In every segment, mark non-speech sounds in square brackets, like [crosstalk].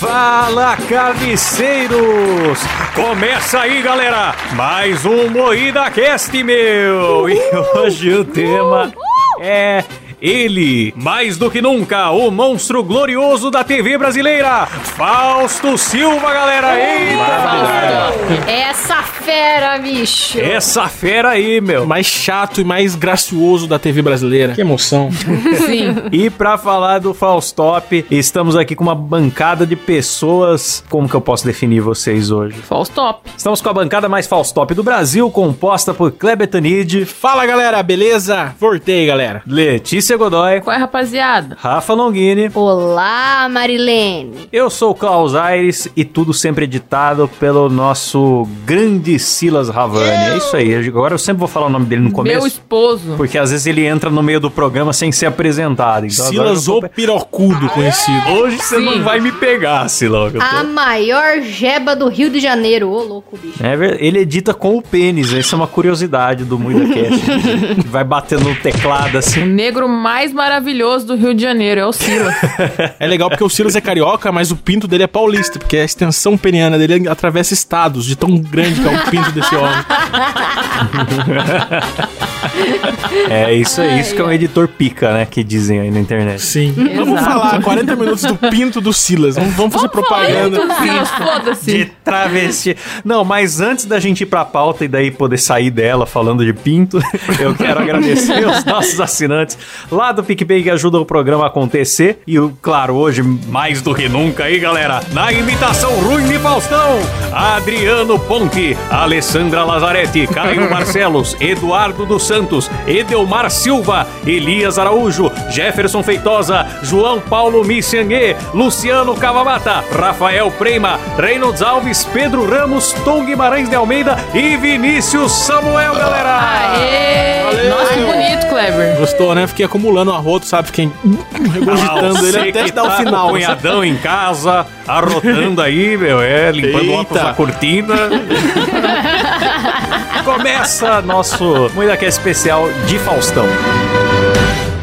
Fala, carniceiros! Começa aí, galera! Mais um Moída Cast, meu! E hoje o tema é ele, mais do que nunca, o monstro glorioso da TV brasileira, Fausto Silva, galera! Eita! Essa fera, bicho. Essa fera aí, meu! mais chato e mais gracioso da TV brasileira. Que emoção. [laughs] Sim. E pra falar do Faustop, estamos aqui com uma bancada de pessoas. Como que eu posso definir vocês hoje? Faustop. Estamos com a bancada mais Faustop do Brasil, composta por Kleber Tanid, Fala galera, beleza? Voltei, galera. Letícia Godoy, Qual é, rapaziada? Rafa Longini. Olá, Marilene. Eu sou o Klaus Aires e tudo sempre editado pelo nosso grande Silas Ravani. É isso aí. Agora eu sempre vou falar o nome dele no Meu começo. esposo. Porque às vezes ele entra no meio do programa sem ser apresentado. Então agora Silas eu o vou- Pirocudo conhecido. Hoje você não vai me pegar, eu tô- A maior jeba do Rio de Janeiro. Ô, louco, bicho. É ele edita com o pênis, essa é uma curiosidade do Muida Cast. [laughs] Vai batendo no teclado O assim. negro mais maravilhoso do Rio de Janeiro é o Silas. [laughs] É legal porque o Silas é carioca, mas o pinto dele é paulista, porque a extensão peniana dele atravessa estados, de tão grande que é o pinto desse homem. [laughs] [laughs] É isso aí, isso que é um editor pica, né? Que dizem aí na internet. Sim. Vamos falar 40 minutos do pinto do Silas. Vamos, vamos fazer propaganda. Muito Silas, De travesti. Não, mas antes da gente ir pra pauta e daí poder sair dela falando de pinto, [laughs] eu quero agradecer os nossos assinantes lá do PicPay que ajudam o programa a acontecer. E, o- claro, hoje, mais do que nunca aí, galera, na imitação ruim de Faustão, Adriano Ponte, Alessandra Lazarete, Caio [laughs] Barcelos, Eduardo dos Santos, Edelmar Silva, Elias Araújo, Jefferson Feitosa, João Paulo Missiangue, Luciano Cavamata, Rafael Prema, Reynolds Alves, Pedro Ramos, Tom Guimarães de Almeida e Vinícius Samuel, galera! Aê! Valeu. Nossa, que bonito, Kleber. Gostou, né? Fiquei acumulando arroto, sabe? Fiquei regurgitando Ah, ele até que dar o tá final. o cunhadão em casa, arrotando aí, meu, é, limpando o óculos Eita. da cortina. [laughs] Começa nosso Muita especial de Faustão.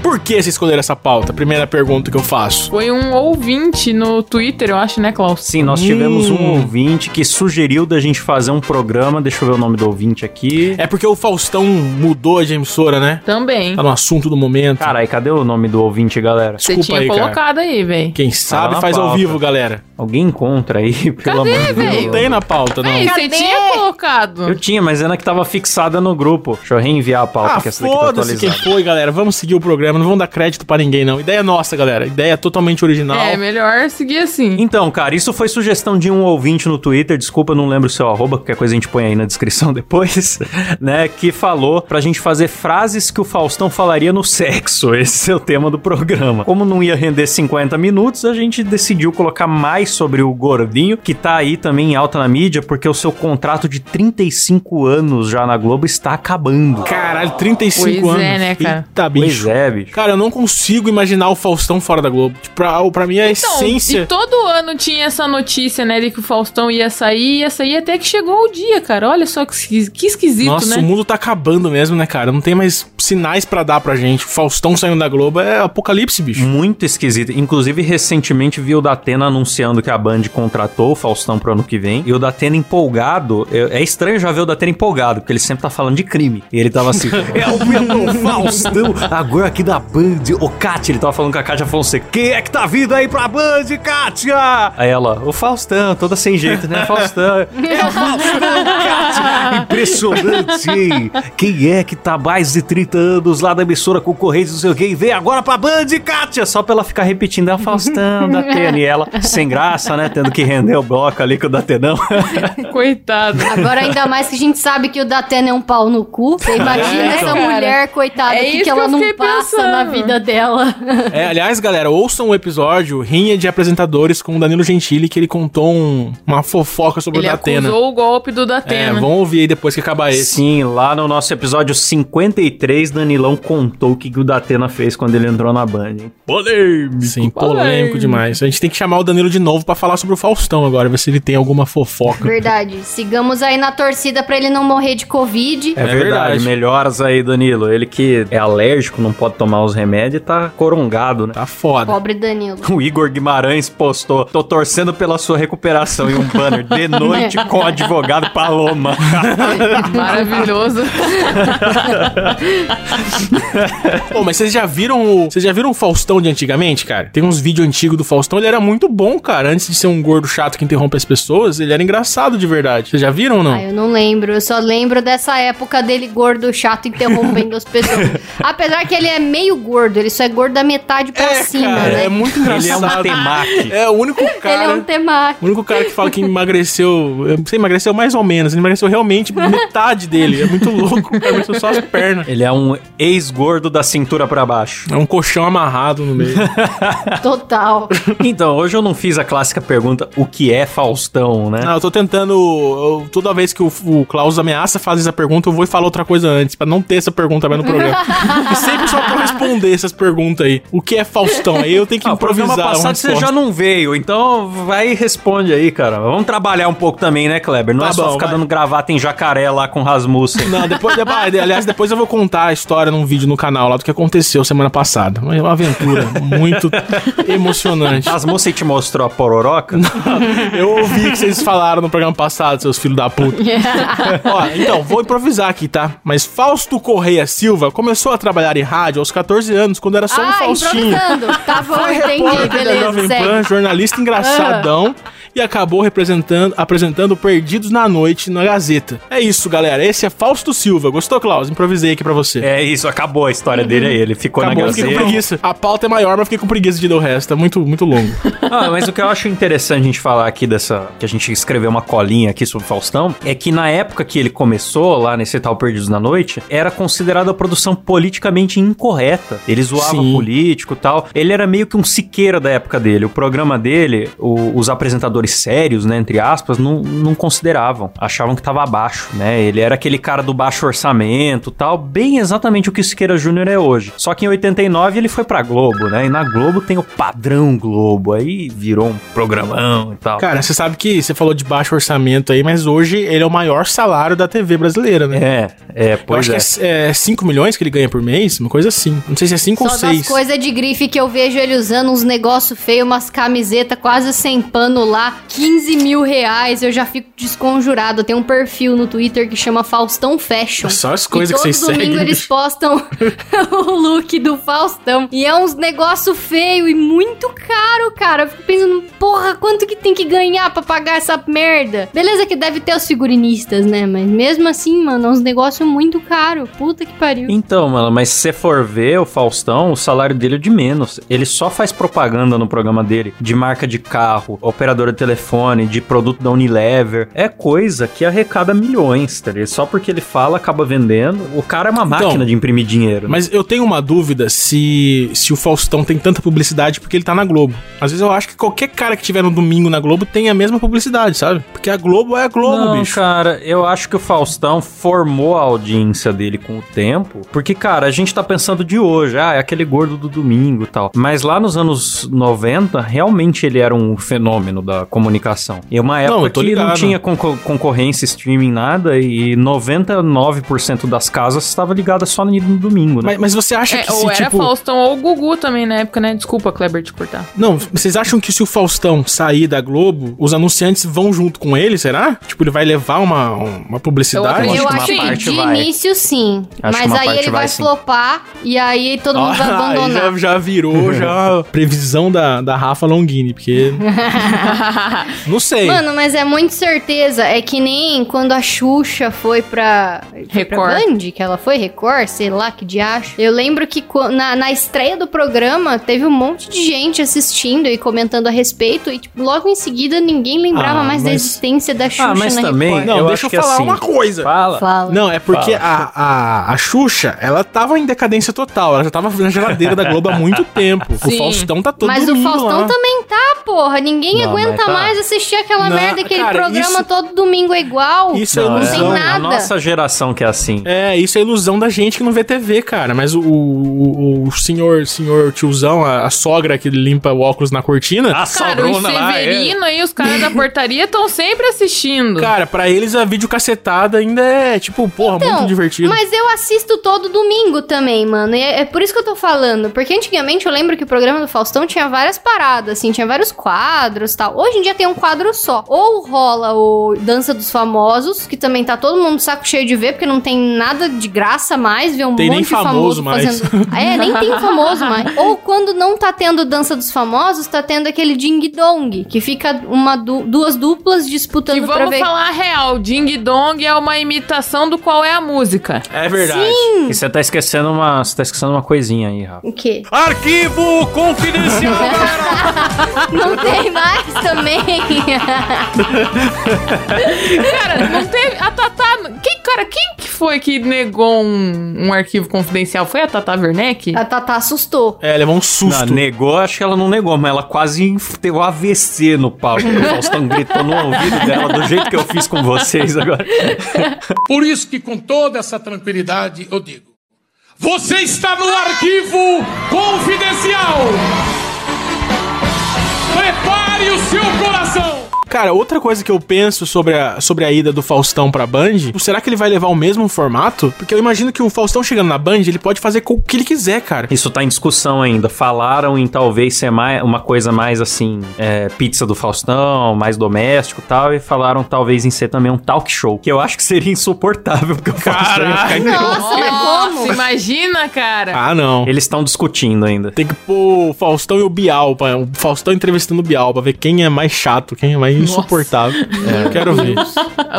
Por que você escolher essa pauta? Primeira pergunta que eu faço. Foi um ouvinte no Twitter, eu acho, né, Klaus? Sim, nós tivemos um Hum. ouvinte que sugeriu da gente fazer um programa. Deixa eu ver o nome do ouvinte aqui. É porque o Faustão mudou de emissora, né? Também. Tá no assunto do momento. Caralho, cadê o nome do ouvinte, galera? Você desculpa tinha aí, cara. colocado aí, velho. Quem Tá sabe na faz ao pauta. vivo, galera. Alguém encontra aí, [laughs] pelo Cadê, amor de Deus. Não tem na pauta, não. Ei, você tinha colocado. Eu tinha, mas era que tava fixada no grupo. Deixa eu reenviar a pauta, Ah, que essa daqui tá foda-se quem atualizada. foi, galera. Vamos seguir o programa. Não vamos dar crédito pra ninguém, não. Ideia nossa, galera. Ideia totalmente original. É, melhor seguir assim. Então, cara, isso foi sugestão de um ouvinte no Twitter, desculpa, eu não lembro o seu arroba, qualquer coisa a gente põe aí na descrição [laughs] depois, né, que falou pra gente fazer frases que o Faustão falaria no sexo, esse é o tema do programa. Como não ia render 50 minutos, a gente decidiu colocar mais sobre o Gordinho, que tá aí também em alta na mídia, porque o seu contrato de 35 anos já na Globo está acabando. Caralho, 35 Pois anos. é, né, cara? Eita, Pois bicho. é, bicho. Cara, eu não consigo imaginar o Faustão fora da Globo. Tipo, pra, pra mim, a Então, essência... e todo ano tinha essa notícia, né, de que o Faustão ia sair, ia sair até que chegou o dia, cara. Olha só que, que esquisito, Nossa, né? o mundo tá acabando mesmo, né, cara? Não tem mais sinais pra dar pra gente. O Faustão saindo da Globo é apocalipse, bicho. Muito esquisito. Inclusive, recentemente vi o Datena anunciando que a Band contratou o Faustão pro ano que vem. E o Datena empolgado. É é estranho já ver o Datena empolgado, porque ele sempre tá falando de crime. E ele tava assim: [laughs] É o meu Faustão, agora aqui da Band. Ô, Kátia, ele tava falando com a Kátia Fonseca: Quem é que tá vindo aí pra Band, Kátia? Aí ela: O Faustão, toda sem jeito, né? Faustão. É o Faustão, Kátia. Impressionante, hein? Quem é que tá mais de 30 anos lá da emissora concorrente, não sei o quê, e vem agora pra Band, Kátia? Só pra ela ficar repetindo: É o Faustão, Datena. E ela, sem graça, né? Tendo que render o bloco ali com o Datenão. [laughs] Coitado. Agora, ainda mais que a gente sabe que o Datena é um pau no cu. Você imagina É, essa cara. mulher, coitada, É o que, que ela não passa pensando. Na vida dela. É, aliás, galera, ouçam o episódio Rinha de Apresentadores com o Danilo Gentili, que ele contou um- uma fofoca sobre Ele o Datena. acusou o golpe do É, Datena. vão ouvir aí depois que acabar esse. Sim, lá no nosso episódio 53, Danilão contou o que o Datena fez quando ele entrou na Band. hein? Polêmico. Sim, polêmico Polêmico. demais. A gente tem que chamar o Danilo de novo pra falar sobre o Faustão agora, ver se ele tem alguma fofoca. Verdade. Sigamos aí na torcida pra ele não morrer de Covid. É, É verdade. verdade. melhoras aí, Danilo. Ele que é alérgico, não pode tomar tomar os remédios e tá corongado, né? Tá foda. Pobre Danilo. O Igor Guimarães postou: tô torcendo pela sua recuperação e um banner de noite com o advogado Paloma. [laughs] Maravilhoso. [laughs] Pô, mas vocês já viram o. Vocês já viram o Faustão de antigamente, cara? Tem uns vídeos antigos do Faustão, ele era muito bom, cara. Antes de ser um gordo chato que interrompe as pessoas, ele era engraçado de verdade. Vocês já viram ou não? Ah, eu não lembro. Eu só lembro dessa época dele gordo, chato, interrompendo as pessoas. [laughs] Apesar que ele é meio gordo, ele só é gordo da metade pra cima, cara, né? é muito Ele é um engraçado. temaki. É o único cara. Ele é um temaki. O único cara que fala que emagreceu. eu Não sei, emagreceu mais ou menos. Ele emagreceu realmente metade dele. É muito louco. O cara emagreceu só as pernas. Ele é um ex-gordo da cintura pra baixo. É um colchão amarrado no meio. [laughs] Total. Então, hoje eu não fiz a clássica pergunta: o que é Faustão, né? Não, eu tô tentando. eu- toda vez que o, o Klaus ameaça fazer essa pergunta, eu vou e falo outra coisa antes, pra não ter essa pergunta mais no programa. [laughs] e sempre só responder essas perguntas aí. O que é Faustão? Aí eu tenho que Ah, o improvisar. programa passado você já não veio, então vai e responde aí, cara. Vamos trabalhar um pouco também, né, Kleber? Não Tá é só bom, ficar vai. dando gravata em jacaré lá com Rasmussen. Não, depois, depois- aliás, depois eu vou contar a história num vídeo no canal lá do que aconteceu semana passada. Uma uma aventura muito emocionante. Rasmussen te mostrou a pororoca? Eu ouvi que vocês falaram no programa passado, seus filhos da puta. [laughs] Ó, então, vou improvisar aqui, tá? Mas Fausto Correia Silva começou a trabalhar em rádio aos 14 anos, quando era só um ah, Faustinho. improvisando. Tá bom, [laughs] Foi entendi. Beleza, Jovem. Pan, jornalista engraçadão. E acabou representando, apresentando Perdidos na Noite na Gazeta. É isso, galera. Esse é Fausto Silva. Gostou, Klaus? Improvisei aqui pra você. É isso, acabou a história dele aí. Ele ficou Acabou, na fiquei com Gazeta. preguiça. A pauta é maior, mas fiquei com preguiça de ler o resto. É muito, muito longo. [laughs] Ah, mas o que eu acho interessante a gente falar aqui dessa. que a gente escreveu uma colinha aqui sobre o Faustão, é que na época que ele começou, lá nesse tal Perdidos na Noite, era considerada a produção politicamente incorreta. Ele zoava Sim. político e tal. Ele era meio que um siqueira da época dele. O programa dele, o- os apresentadores sérios, né, entre aspas, não, não consideravam. Achavam que tava abaixo, né? Ele era aquele cara do baixo orçamento tal, bem exatamente o que o Siqueira Júnior é hoje. Só que em 89 ele foi pra Globo, né? E na Globo tem o padrão Globo. Aí virou um programão e tal. Cara, você sabe que você falou de baixo orçamento aí, mas hoje ele é o maior salário da TV brasileira, né? É, é, Eu pois acho é. que é 5 milhões que ele ganha por mês, uma coisa assim. Não sei se é 5 ou Só 6. das coisas de grife que eu vejo ele usando uns negócios feios, umas camisetas quase sem pano lá, 15 mil reais, eu já fico desconjurado. Tem um perfil no Twitter que chama Faustão Fashion. Só as coisas que vocês todo domingo seguem, eles postam [laughs] o look do Faustão. E é uns negócios feios e muito caro, cara. Eu fico pensando, porra, quanto que tem que ganhar pra pagar essa merda? Beleza que deve ter os figurinistas, né? Mas mesmo assim, mano, é uns negócios muito caro. Puta que pariu. Então, mano, mas se você for ver o Faustão, o salário dele é de menos. Ele só faz propaganda no programa dele de marca de carro, operadora de telefone, de produto da Unilever. É coisa que arrecada milhões, tá ligado? Só porque ele fala, acaba vendendo. O cara é uma Então, máquina de imprimir dinheiro. né? Mas eu tenho uma dúvida se, se o Faustão tem tanta publicidade porque ele tá na Globo. Às vezes eu acho que qualquer cara que tiver no domingo na Globo tem a mesma publicidade, sabe? Porque a Globo é a Globo, Não, bicho. cara, eu acho que o Faustão formou a audiência dele com o tempo. Porque, cara, a gente tá pensando de hoje, ah, é aquele gordo do domingo e tal. Mas lá nos anos 90, realmente ele era um fenômeno da comunicação. E uma época eu tô que não tinha concor- concorrência, streaming, nada. E 99% das casas estava ligada só no, domingo, né? Mas, mas você acha É, que ou se, era tipo... Faustão ou Gugu também na época, né? Desculpa, Kleber, te cortar. Não, vocês acham que se o Faustão sair da Globo, os anunciantes vão junto com ele, será? Tipo, ele vai levar uma, uma publicidade? Eu Eu acho acho que que, uma parte de vai. início sim. Acho mas aí ele vai, vai flopar e aí todo mundo vai Ah, [laughs] aí abandonar. já, já virou [laughs] já previsão da, da Rafa Longini, porque... [laughs] não sei. Mano, mas é muito certeza. É que nem quando a Xuxa foi pra. Foi pra Record. Band, que ela foi Record, sei lá que diacho. Eu lembro que na, na estreia do programa teve um monte de gente assistindo e comentando a respeito. E, tipo, logo em seguida ninguém lembrava Ah, mais da mas- existência da Xuxa Ah, mas na também- Record. não, eu deixa acho eu falar assim- uma coisa. Fala. Fala. Não, é porque Fala. a, a, a Xuxa, ela tava em decadência total. Ela já tava na geladeira da Globo há muito tempo. O Sim. Faustão tá todo Mas o Faustão lá. também tá, porra. Ninguém Não, aguenta tá. mais assistir aquela Não, merda, aquele cara, programa isso- todo domingo é igual. Isso é Não, não tem ilusão. A nada. nossa geração que é assim. É, isso é ilusão da gente que não vê TV, cara. Mas o, o, o senhor, senhor tiozão, a, a sogra que limpa o óculos na cortina, A sobrona lá, é. Severino aí, os caras da portaria estão sempre assistindo. cara, pra eles a videocacetada ainda é, tipo, porra, Então, muito divertido. Mas eu assisto todo domingo também, mano. E é, é por isso que eu tô falando. Porque antigamente eu lembro que o programa do Faustão tinha várias paradas, assim, tinha vários quadros e tal. Hoje em dia tem um quadro só. Ou rola o Dança dos Famosos, que também tá todo mundo saco cheio de ver, porque não tem nada de graça mais, ver um Tem monte nem de famoso, famoso mais. fazendo. [laughs] É, nem tem famoso mais. Ou quando não tá tendo Dança dos Famosos, tá tendo aquele Ding Dong, que fica uma du- duas duplas disputando E pra vamos ver. falar a real, Ding Dong é uma imitação do qual é a música. É verdade. E você tá esquecendo uma, você tá esquecendo uma coisinha aí, Rafa. O quê? Arquivo confidencial. [laughs] Não tem mais também. [laughs] Cara, não teve. A Tatá. Quem, cara, quem que foi que negou um, um arquivo confidencial? Foi a Tatá Werneck? A Tatá assustou. É, levou um susto. Não, negou, acho que ela não negou, mas ela quase teve um AVC no palco. O Faustão gritou no ouvido dela do jeito que eu fiz com vocês agora. Por isso que com toda essa tranquilidade eu digo: você está no arquivo confidencial. Prepare o seu coração. Cara, outra coisa que eu penso sobre a, sobre a ida do Faustão pra Band, será que ele vai levar o mesmo formato? Porque eu imagino que o Faustão chegando na Band, ele pode fazer com o que ele quiser, cara. Isso tá em discussão ainda. Falaram em talvez ser mais, uma coisa mais assim, é, pizza do Faustão, mais doméstico e tal, e falaram talvez em ser também um talk show, que eu acho que seria insuportável, porque o Faustão ia ficar Nossa, mas como? imagina, cara. Ah, não. Eles estão discutindo ainda. Tem que pôr o Faustão e o Bial, pra, o Faustão entrevistando o Bial, pra ver quem é mais chato, quem é mais insuportável. É, quero ver.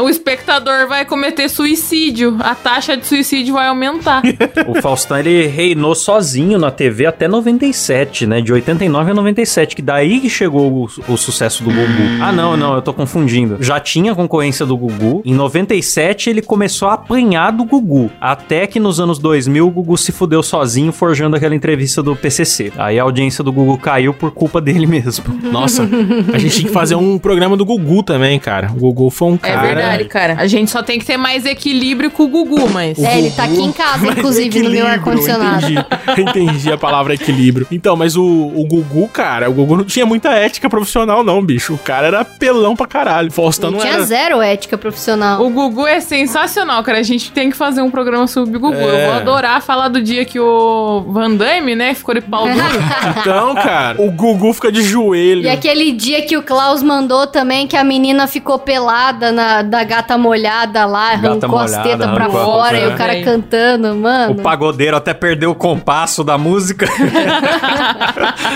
O espectador vai cometer suicídio. A taxa de suicídio vai aumentar. O Faustão, ele reinou sozinho na TV até 97, né? De 89 a 97, que daí que chegou o, o sucesso do Gugu. Ah, não, não, eu tô confundindo. Já tinha concorrência do Gugu. Em 97, ele começou a apanhar do Gugu. Até que nos anos 2000, o Gugu se fudeu sozinho, forjando aquela entrevista do PCC. Aí a audiência do Gugu caiu por culpa dele mesmo. Nossa, a gente tinha que fazer um programa do Gugu também, cara. O Gugu foi um É cara... verdade, cara. A gente só tem que ter mais equilíbrio com o Gugu, mas. É, ele tá aqui em casa, [laughs] Mas inclusive, no meu ar-condicionado. Entendi, [laughs] entendi a palavra equilíbrio. Então, mas o, o Gugu, cara, o Gugu não tinha muita ética profissional, não, bicho. O cara era pelão pra caralho. Faustão não tinha era. zero ética profissional. O Gugu é sensacional, cara. A gente tem que fazer um programa sobre o Gugu. É. Eu vou adorar falar do dia que o Van Damme, né, ficou de pau duro. [laughs] Então, cara, o Gugu fica de joelho. E aquele dia que o Klaus mandou também que a menina ficou pelada na, da gata molhada lá, Gata arrancou as molhada, tetas pra arrancou a fora e o cara é. cantando, mano. O pagodeiro até perdeu o compasso da música. [laughs]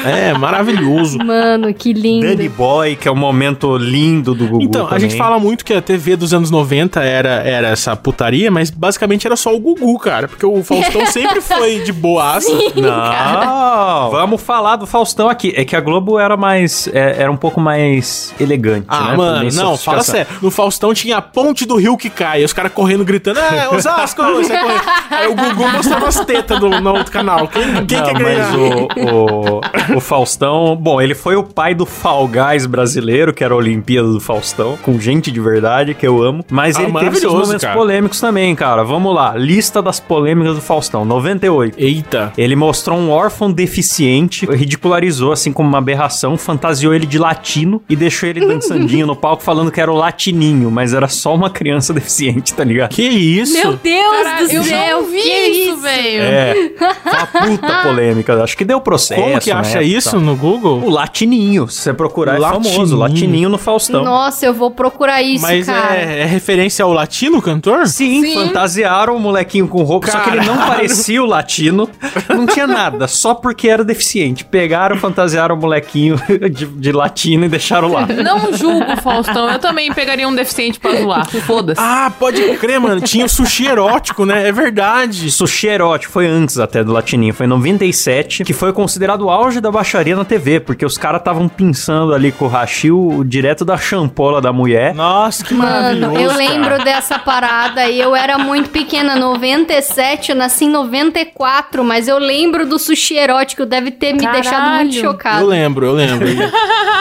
É, maravilhoso. Mano, que lindo. Danny Boy, que é um momento lindo do Gugu Então, a também. gente fala muito que a TV dos anos 90 era, era essa putaria, mas basicamente era só o Gugu, cara. Porque o Faustão [laughs] sempre foi de boaça. Não, vamos falar do Faustão aqui. É que a Globo era mais. é- era um pouco mais elegante. Ah, né? mano, não, fala sério. No Faustão tinha a ponte do rio que cai. E os caras correndo, gritando, é, Osasco! [laughs] correndo. Aí o Gugu mostrando as tetas do, no outro canal. Quem, quem Não, quer ganhar? mas o, o, o Faustão, bom, ele foi o pai do Fall Guys brasileiro, que era a Olimpíada do Faustão, com gente de verdade, que eu amo. Mas Ah, ele teve seus momentos cara. polêmicos também, cara. Vamos lá, lista das polêmicas do Faustão, 98. Eita. Ele mostrou um órfão deficiente, ridicularizou assim como uma aberração, fantasiou ele de latino e deixou ele dançandinho no palco falando que era o latininho, mas era só uma criança [laughs] deficiente, tá ligado? Que isso? Meu Deus Caralho, do eu céu, não vi que isso, velho. É, [laughs] foi uma puta polêmica. Acho que deu processo. Como que né, acha e isso no Google? O latininho, se você procurar, é Latininho. famoso. Latininho no Faustão. Nossa, eu vou procurar isso, Mas cara. é, é referência ao latino cantor? Sim, Sim. fantasiaram o molequinho com roupa, só que ele não Caralho. parecia o latino, não tinha nada, só porque era deficiente. Pegaram, fantasiaram o molequinho [laughs] de, de latino e deixaram lá. Não julgo, Faustão. Eu também pegaria um deficiente pra zoar. Foda-se. Ah, pode crer, mano. Tinha o sushi erótico, né? É verdade. Sushi erótico foi antes até do Latininho, foi em 97, que foi considerado o auge da baixaria na TV, porque os caras estavam pinçando ali com o rachil direto da champola da mulher. Nossa, que Mano, maravilhoso. eu cara. lembro dessa parada e eu era muito pequena, 97, eu nasci em 94, mas eu lembro do sushi erótico, deve ter me Caralho. deixado muito Eu chocado. lembro, eu lembro. [laughs]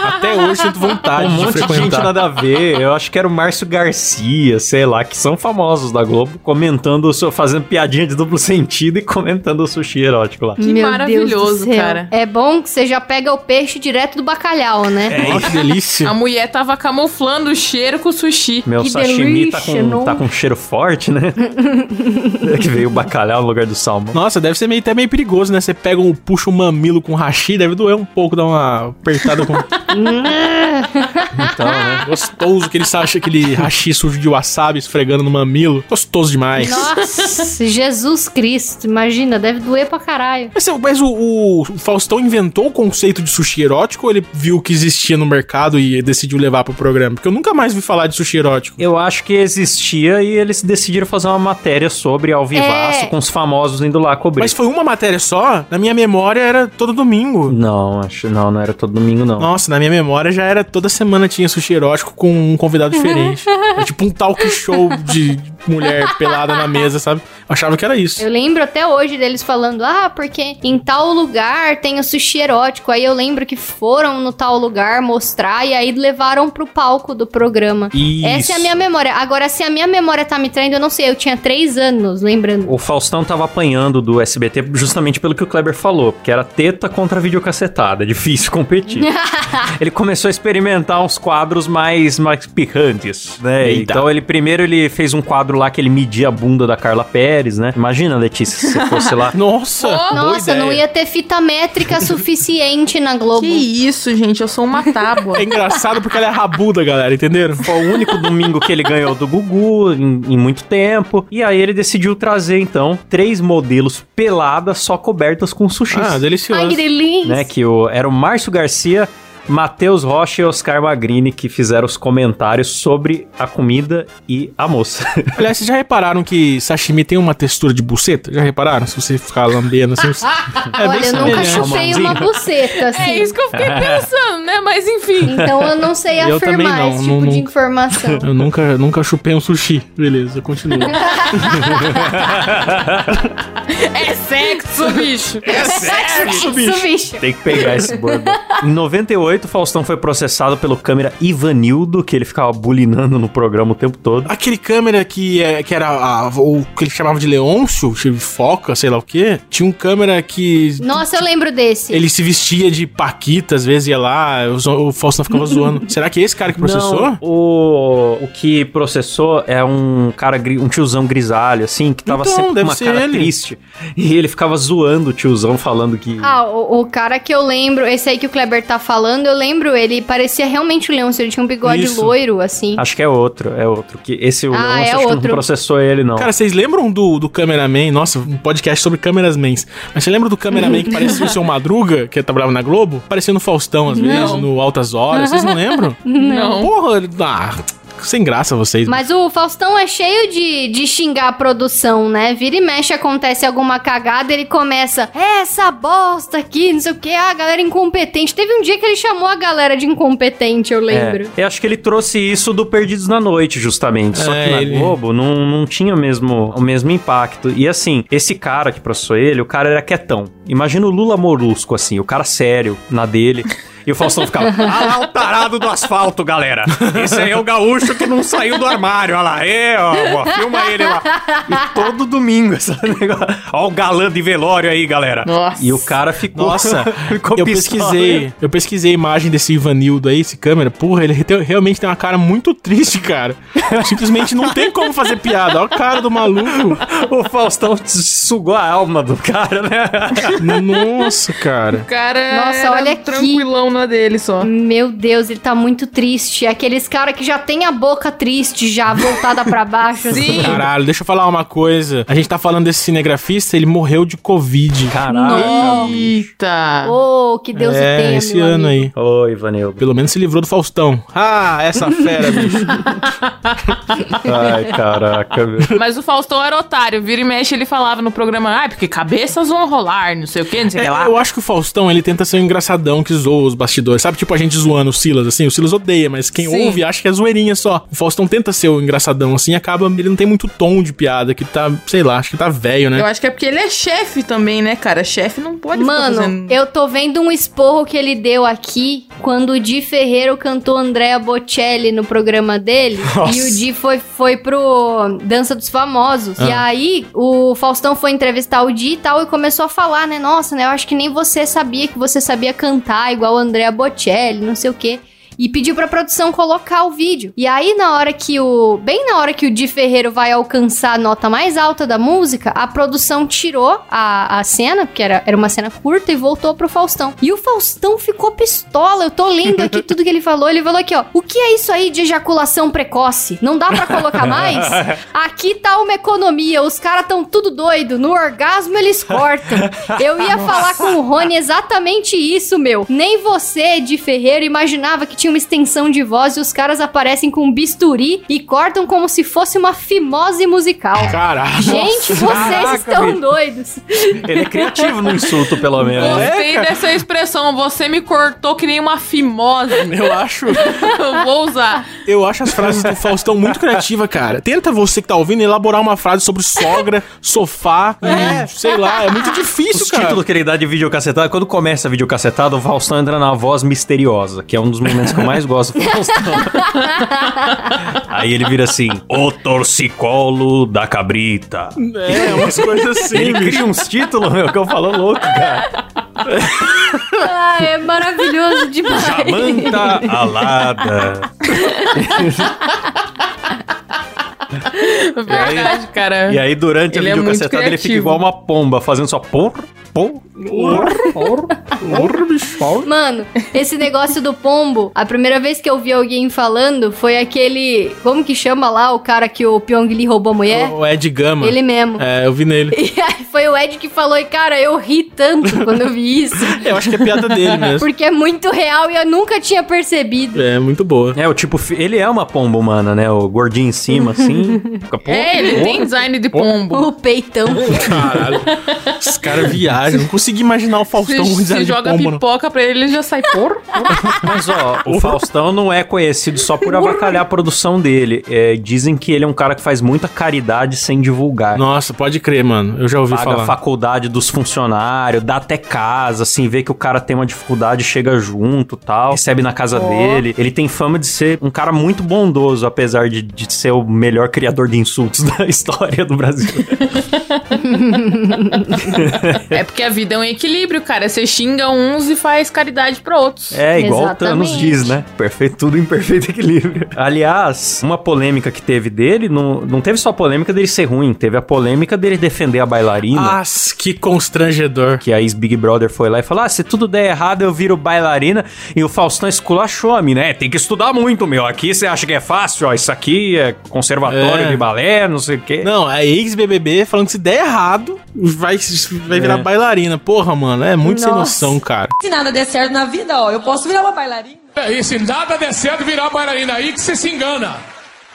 Até hoje sinto vontade de monte de gente nada a ver. Eu acho que era o Márcio Garcia, sei lá, que são famosos da Globo, comentando, o seu- fazendo piadinha de duplo sentido e comentando o sushi erótico lá. Que maravilhoso, cara. É bom que você já pega o peixe direto do bacalhau, né? Ó, que delícia. A mulher tava camuflando o cheiro com o sushi. Meu Que sashimi tá delícia, com, não? tá com cheiro forte, né? [laughs] que veio o bacalhau no lugar do salmão. Nossa, deve ser meio, até meio perigoso, né? Você pega um, puxa um mamilo com hashi, deve doer um pouco, dar uma apertada com [laughs] Então, né? gostoso, aquele, sacha, aquele hashi sujo de wasabi esfregando no mamilo. Gostoso demais. Nossa, Jesus Cristo. Imagina, deve doer pra caralho. Mas, mas o, o- o Faustão inventou o conceito de sushi erótico ou ele viu que existia no mercado e decidiu levar pro programa? Porque eu nunca mais vi falar de sushi erótico. Eu acho que existia e eles decidiram fazer uma matéria sobre ao vivaço É. com os famosos indo lá cobrir. Mas foi uma matéria só? Na minha memória era todo domingo. Não, acho não, não era todo domingo não. Nossa, na minha memória já era toda semana tinha sushi erótico com um convidado diferente. Era [laughs] tipo um talk show de mulher pelada na mesa, sabe? Achava que era isso. Eu lembro até hoje deles falando, ah, porque em tal lugar tem o sushi erótico. Aí eu lembro que foram no tal lugar mostrar e aí levaram pro palco do programa. Isso. Essa é a minha memória. Agora, se a minha memória tá me traindo, eu não sei. Eu tinha três anos, lembrando. O Faustão tava apanhando do SBT justamente pelo que o Kleber falou, que era teta contra videocassetada, é difícil competir. [laughs] ele começou a experimentar uns quadros mais, mais picantes, né? Eita. Então ele primeiro ele fez um quadro lá que ele media a bunda da Carla Pérez, né? Imagina, Letícia, se você fosse lá. [laughs] Nossa, boa Nossa, ideia. não ia ter fita métrica suficiente na Globo. Que isso, gente, eu sou uma tábua. [laughs] É engraçado porque ela é rabuda, galera, entenderam? Foi o único domingo que ele ganhou do Gugu em, em muito tempo. E aí ele decidiu trazer, então, três modelos peladas só cobertas com sushi. Ah, delicioso. Ai, que delícia. né? Que o, era o Márcio Garcia, Matheus Rocha e Oscar Magrini que fizeram os comentários sobre a comida e a moça. [laughs] Aliás, vocês já repararam que sashimi tem uma textura de buceta? Já repararam? Se você ficar lambendo assim. você- [laughs] É Olha, eu nunca chupei uma buceta, assim. É isso que eu fiquei [laughs] pensando, né? Mas enfim. Então eu não sei Eu afirmar não, esse não- tipo de informação. Eu nunca, nunca chupei um sushi. Beleza, continua. É sexo, bicho. É Isso, bicho. Tem que pegar esse bordão. Em 98, Faustão foi processado pelo câmera Ivanildo, que ele ficava bulinando no programa o tempo todo. Aquele câmera que, é, que era a- o que ele chamava de Leôncio, de foca, sei lá o quê. Tinha um câmera que. Nossa, eu lembro desse. Ele se vestia de Paquita, às vezes ia lá, o, o Faustão ficava zoando. [laughs] Será que é esse cara que processou? Não, o, o que processou é um cara, um tiozão grisalho, assim, que tava Então, sempre com uma cara ele. triste. E ele ficava zoando o tiozão, falando que... Ah, o, o cara que eu lembro, esse aí que o Kleber tá falando, eu lembro, ele parecia realmente o Leôncio, ele tinha um bigode Isso. loiro, assim. Acho que é outro, é outro. Que esse o Ah, Leôncio, é acho que não outro. processou ele, não. Cara, vocês lembram do, do cameraman? Nossa, um podcast sobre câmeras mans. Mas você lembra do cameraman que parecia o seu Madruga, que trabalhava na Globo? Parecia no Faustão, às vezes, Não. no Altas Horas. Vocês não lembram? [laughs] Não. Porra, ah, sem graça vocês. Mas o Faustão é cheio de, de xingar a produção, né? Vira e mexe, acontece alguma cagada, ele começa, "É, essa bosta aqui, não sei o que, ah, a galera incompetente. Teve um dia que ele chamou a galera de incompetente, eu lembro. É, eu acho que ele trouxe isso do Perdidos na Noite, justamente. Só É, que na ele- Globo não, não tinha o mesmo, o mesmo impacto. E assim, esse cara que processou ele, o cara era quietão. Imagina o Lula Molusco, assim, o cara sério na dele. [laughs] E o Faustão ficava, ah lá o tarado do asfalto, galera. Esse aí é o gaúcho que não saiu do armário, olha lá. É, ó, ó, filma ele lá. E todo domingo, esse [laughs] negócio. Ó o galã de velório aí, galera. Nossa. E o cara ficou... Nossa, [laughs] ficou eu pesquisei, eu pesquisei a imagem desse Ivanildo aí, esse câmera. Porra, ele tem- realmente tem uma cara muito triste, cara. Simplesmente não tem como fazer piada. Olha a cara do maluco. O Faustão sugou a alma do cara, né? Nossa, cara. O cara Nossa, era olha aqui. tranquilão na dele só. Meu Deus, ele tá muito triste. Aqueles cara que já tem a boca triste, já voltada pra baixo. [laughs] assim. Sim. Caralho, deixa eu falar uma coisa. A gente tá falando desse cinegrafista, ele morreu de Covid. Caralho. Eita. Oh, que Deus o é, tenha, esse meu ano amigo. aí. Oi, Ivanildo. Pelo menos se livrou do Faustão. Ah, essa fera, bicho. [laughs] Ai, caraca, meu. Mas o Faustão era otário. Vira e mexe, ele falava no programa, ah, porque cabeças vão rolar, não sei o que, não sei o É, que lá. eu acho que o Faustão, ele tenta ser um engraçadão que zoa os bastidores. Sabe, tipo a gente zoando o Silas, assim? O Silas odeia, mas quem Sim. ouve acha que é zoeirinha só. O Faustão tenta ser o engraçadão, assim, e acaba... Ele não tem muito tom de piada, que tá, sei lá, acho que tá velho, né? Eu acho que é porque ele é chefe também, né, cara? Chefe não pode ficar Mano, fazendo... eu tô vendo um esporro que ele deu aqui quando o Di Ferreiro cantou Andrea Bocelli no programa dele. [laughs] Nossa. E o Di foi, foi pro Dança dos Famosos. Ah. E aí, o Faustão foi entrevistar o Di e tal, e começou a falar, né? Nossa, né? Eu acho que nem você sabia que você sabia cantar igual a Andrea Bocelli, não sei o quê. E pediu pra produção colocar o vídeo. E aí, na hora que o. Bem na hora que o Di Ferreiro vai alcançar a nota mais alta da música, a produção tirou a, a cena, porque era, era uma cena curta, e voltou pro Faustão. E o Faustão ficou pistola. Eu tô lendo aqui tudo que ele falou. Ele falou aqui, ó. O que é isso aí de ejaculação precoce? Não dá pra colocar mais? Aqui tá uma economia. Os caras tão tudo doido. No orgasmo eles cortam. Eu ia falar com o Rony exatamente isso, meu. Nem você, de Ferreiro, imaginava que tinha uma extensão de voz e os caras aparecem com um bisturi e cortam como se fosse uma fimose musical. Caralho. Gente, vocês Caraca, estão doidos. Ele é criativo no insulto, pelo menos. Gostei dessa expressão. Você me cortou que nem uma fimose. [laughs] Eu acho, Eu vou usar. eu acho as frases do Faustão muito criativas, cara. Tenta você que tá ouvindo elaborar uma frase sobre sogra, sofá, e, sei lá, é muito difícil, Os cara. títulos que ele dá de videocassetado, quando começa a videocassetada, o Faustão entra na voz misteriosa, que é um dos momentos que eu mais gosto do Faustão. [laughs] Aí ele vira assim, o torcicolo da cabrita. É, umas coisas assim, Ele cria uns títulos, meu, que eu falo louco, cara. Ah, é maravilhoso demais. Jamanta alada. Verdade, cara. E aí, durante Ele a é muito videocassetada, ele fica igual uma pomba, fazendo só por, por, Porra, bicho. Mano, esse negócio do pombo, a primeira vez que eu vi alguém falando foi aquele. Como que chama lá o cara que o Pyong Lee roubou a mulher? O Ed Gama. Ele mesmo. É, eu vi nele. [laughs] E aí foi o Ed que falou, e cara, eu ri tanto quando eu vi isso. [laughs] Eu acho que é piada dele mesmo. Porque é muito real e eu nunca tinha percebido. É, muito boa. É, o tipo, ele é uma pomba humana, né? O gordinho em cima, [laughs] assim. É, ele tem design de pombo. O peitão. Caralho. Os caras viajam. Não consegui imaginar o Faustão com Se, design se de joga pombo, não. pipoca pra ele, ele já sai por. [laughs] Mas ó, o Faustão não é conhecido só por avacalhar a produção dele. É, dizem que ele é um cara que faz muita caridade sem divulgar. Nossa, pode crer, mano. Eu já ouvi Paga a falar. faculdade dos funcionários, dá até casa, assim, vê que o cara tem uma dificuldade, chega junto tal, recebe na casa dele. Ele tem fama de ser um cara muito bondoso, apesar de, de ser o melhor criador de insultos [laughs] da história do Brasil. [laughs] [laughs] É porque a vida é um equilíbrio, cara. Você xinga uns e faz caridade pra outros. É, igual o Thanos Exatamente. diz, né? Perfeito, tudo em perfeito equilíbrio. [laughs] Aliás, uma polêmica que teve dele, não, não teve só a polêmica dele ser ruim, teve a polêmica dele defender a bailarina. Ah, que constrangedor. Que a ex-Big Brother foi lá e falou: Ah, se tudo der errado, eu viro bailarina. E o Faustão esculachou a mina, né? Tem que estudar muito, meu. Aqui você acha que é fácil, ó. Isso aqui é conservatório É. de balé, não sei o quê. Não, a ex-BBB falando que se der errado, vai, vai virar É. bailarina. Porra, mano, é muito sem Nossa. noção, cara. Se nada der certo na vida, ó, eu posso virar uma bailarina. É isso, se nada der certo, virar bailarina. Aí que você se engana.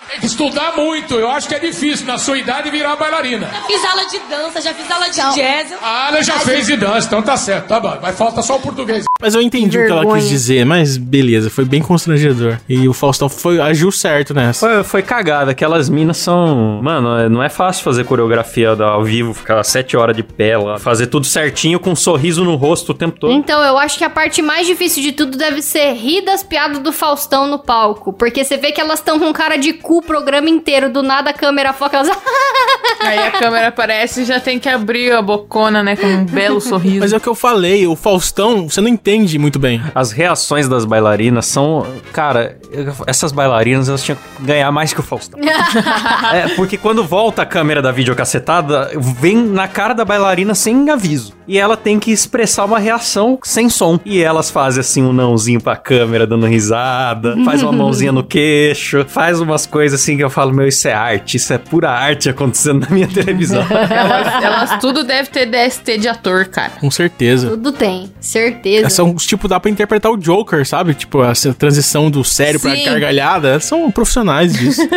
Tem que estudar muito. Eu acho que é difícil, na sua idade, virar bailarina. Fiz aula de dança, já fiz aula de jazz. eu- A Ana já fez de dança, então tá certo, tá bom. Mas falta só o português. Mas eu entendi o que ela quis dizer, mas beleza, foi bem constrangedor. E o Faustão foi, agiu certo nessa. Foi, foi cagada. Aquelas minas são. Mano, é- não é fácil fazer coreografia ao vivo, ficar sete horas de pé lá, fazer tudo certinho com um sorriso no rosto o tempo todo. Então, eu acho que a parte mais difícil de tudo deve ser rir das piadas do Faustão no palco. Porque você vê que elas estão com cara de cu o programa inteiro. Do nada a câmera foca, elas. [laughs] Aí a câmera aparece e já tem que abrir a bocona, né? Com um belo sorriso. Mas é o que eu falei, o Faustão, você não entende muito bem. As reações das bailarinas são. Cara, essas bailarinas elas tinham que ganhar mais que o Faustão. é, porque quando volta a câmera da videocassetada, vem na cara da bailarina sem aviso. E ela tem que expressar uma reação sem som. E elas fazem assim um nãozinho pra câmera, dando risada, faz uma mãozinha no queixo, faz umas coisas assim que eu falo, meu, isso é arte, isso é pura arte acontecendo na minha televisão. [laughs] Elas, elas tudo deve ter DST de ator, cara. Com certeza. Tudo tem, certeza. São, tipo, dá pra interpretar o Joker, sabe? Tipo, essa transição do sério pra Sim. gargalhada, são profissionais disso. [laughs]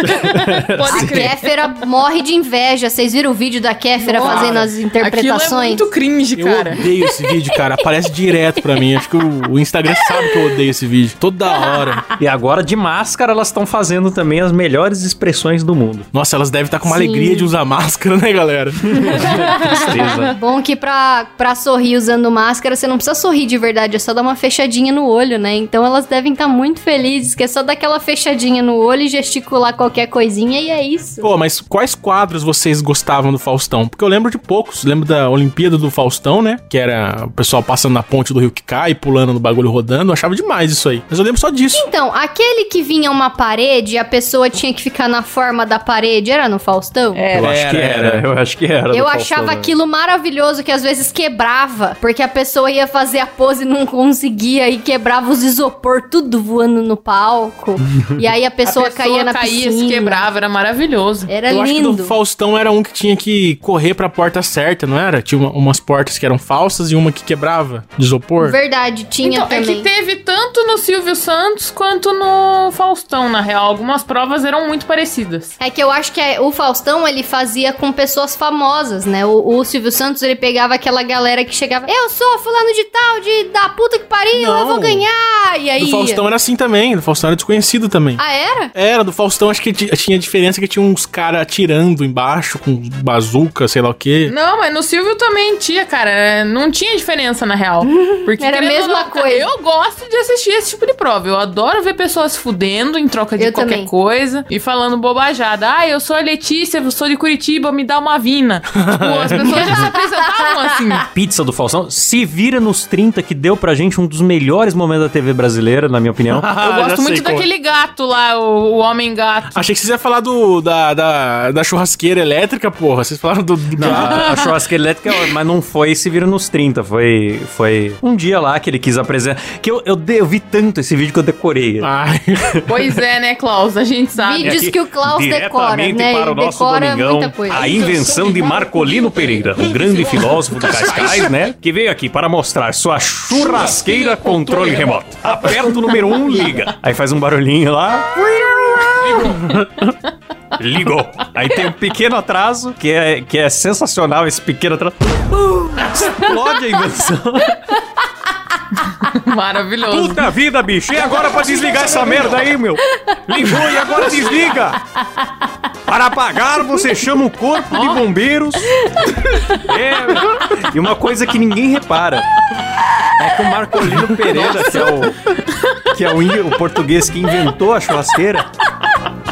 Pode A. Kéfera morre de inveja. Vocês viram o vídeo da Kéfera Nossa, fazendo as Aquilo é interpretações? muito cringe, Eu cara. odeio esse vídeo, cara. Aparece direto pra mim. Acho que o, o Instagram sabe que eu odeio esse vídeo. Toda hora. E agora, de máscara, elas estão fazendo também as melhores expressões do mundo. Nossa, elas devem estar com uma Sim. alegria de usar máscara, né, galera? [laughs] Tristeza. Bom que pra, pra sorrir usando máscara, você não precisa sorrir de verdade, é só dar uma fechadinha no olho, né? Então elas devem estar muito felizes, que só dar aquela fechadinha no olho e gesticular qualquer coisinha e é isso. Pô, mas quais quadros vocês gostavam do Faustão? Porque eu lembro de poucos. Lembro da Olimpíada do Faustão, né? Que era o pessoal passando na ponte do rio que cai, pulando no bagulho rodando. Eu achava demais isso aí. Mas eu lembro só disso. Então, aquele que vinha uma parede e a pessoa tinha que ficar na forma da parede, era no Faustão? É, Eu acho que Era, era, eu acho que era. Eu achava Faustão, né? aquilo maravilhoso que às vezes quebrava, porque a pessoa ia fazer a pose e não conseguia e quebrava os isopor tudo voando no palco. e aí a pessoa, a pessoa caía na caía, piscina. se quebrava, era maravilhoso. Era eu acho que lindo. do Faustão era um que tinha que correr pra porta certa, não era? Tinha uma- umas portas que eram falsas e uma que quebrava de isopor. Verdade, tinha Então, é também. que teve tanto no Silvio Santos quanto no Faustão, na real. Algumas provas eram muito parecidas. É que eu acho que é- o Faustão, ele fazia com pessoas famosas, né? O, o Silvio Santos, ele pegava aquela galera que chegava, eu sou fulano de tal, de da puta que pariu, eu Não. vou ganhar. E aí... Do Faustão era assim também. Do Faustão era desconhecido também. Ah, era? Era, do Faustão acho que ti- tinha diferença que tinha uns caras atirando embaixo com bazuca, sei lá o quê. Não, mas no Silvio também tinha, cara. Não tinha diferença, na real. [laughs] Porque Era a mesma não, coisa. Eu gosto de assistir esse tipo de prova. Eu adoro ver pessoas fudendo em troca de Eu qualquer também. coisa e falando bobajada. Ah, eu sou a Letícia, eu sou de Curitiba, me dá uma vina. tipo, as pessoas já se apresentavam assim. [laughs] Pizza do Faustão se vira nos 30, que deu pra gente um dos melhores momentos da TV brasileira, na minha opinião. [laughs] Eu Ah, já gosto muito é. daquele gato lá, o, o homem gato. Achei que vocês iam falar do, da, da, da churrasqueira elétrica, porra. Vocês falaram do. do Não, a, a churrasqueira elétrica, mas não foi se vira nos 30, foi, foi um dia lá que ele quis apresentar. Que eu, eu, de- eu vi tanto esse vídeo que eu decorei. Ai. Pois é, né, Klaus? A gente sabe. Vídeos que o Klaus decora, né? para o Ele nosso decora Domingão, muita coisa. a invenção de Marcolino Pereira, o grande filósofo do Cascais, né? Que veio aqui para mostrar sua churrasqueira controle remoto. Aperta o número 1, um, liga. Aí faz um barulhinho lá. Ligou. Aí tem um pequeno atraso, que é, que é sensacional esse pequeno atraso. Explode a invenção. Maravilhoso. Puta vida, bicho. E agora pra desligar essa merda aí, meu? Ligou e agora desliga. Para apagar, você chama o corpo de bombeiros. [laughs] É, e uma coisa que ninguém repara é que o Marcolino Pereira, que é o, que é o, o português que inventou a churrasqueira,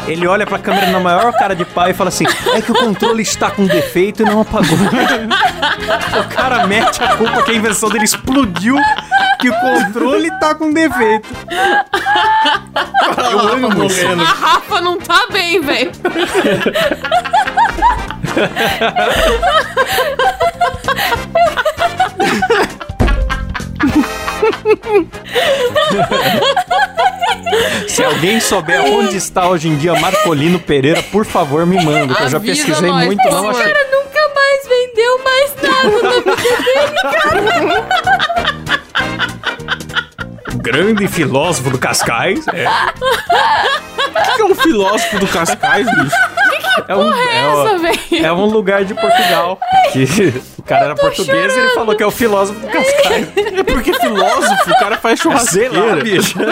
ele olha pra câmera na maior cara de pau e fala assim: é que o controle está com defeito e não apagou. [laughs] o cara mete a culpa que a invenção dele explodiu, que o controle tá com defeito. Eu amo isso. A Rafa não tá bem, velho. Se alguém souber onde está hoje em dia Marcolino Pereira, por favor, me manda, que eu já Avisa pesquisei nós, muito, por não favor. achei. Nunca mais vendeu mais nada. O grande filósofo do Cascais. É, O que é um filósofo do Cascais, bicho? é um, é, Essa, um- velho. é um lugar de Portugal. Que o cara era português e ele falou que é o filósofo do Cascais. É porque filósofo, o cara faz Sei churrasqueira. lá, bicho. [laughs]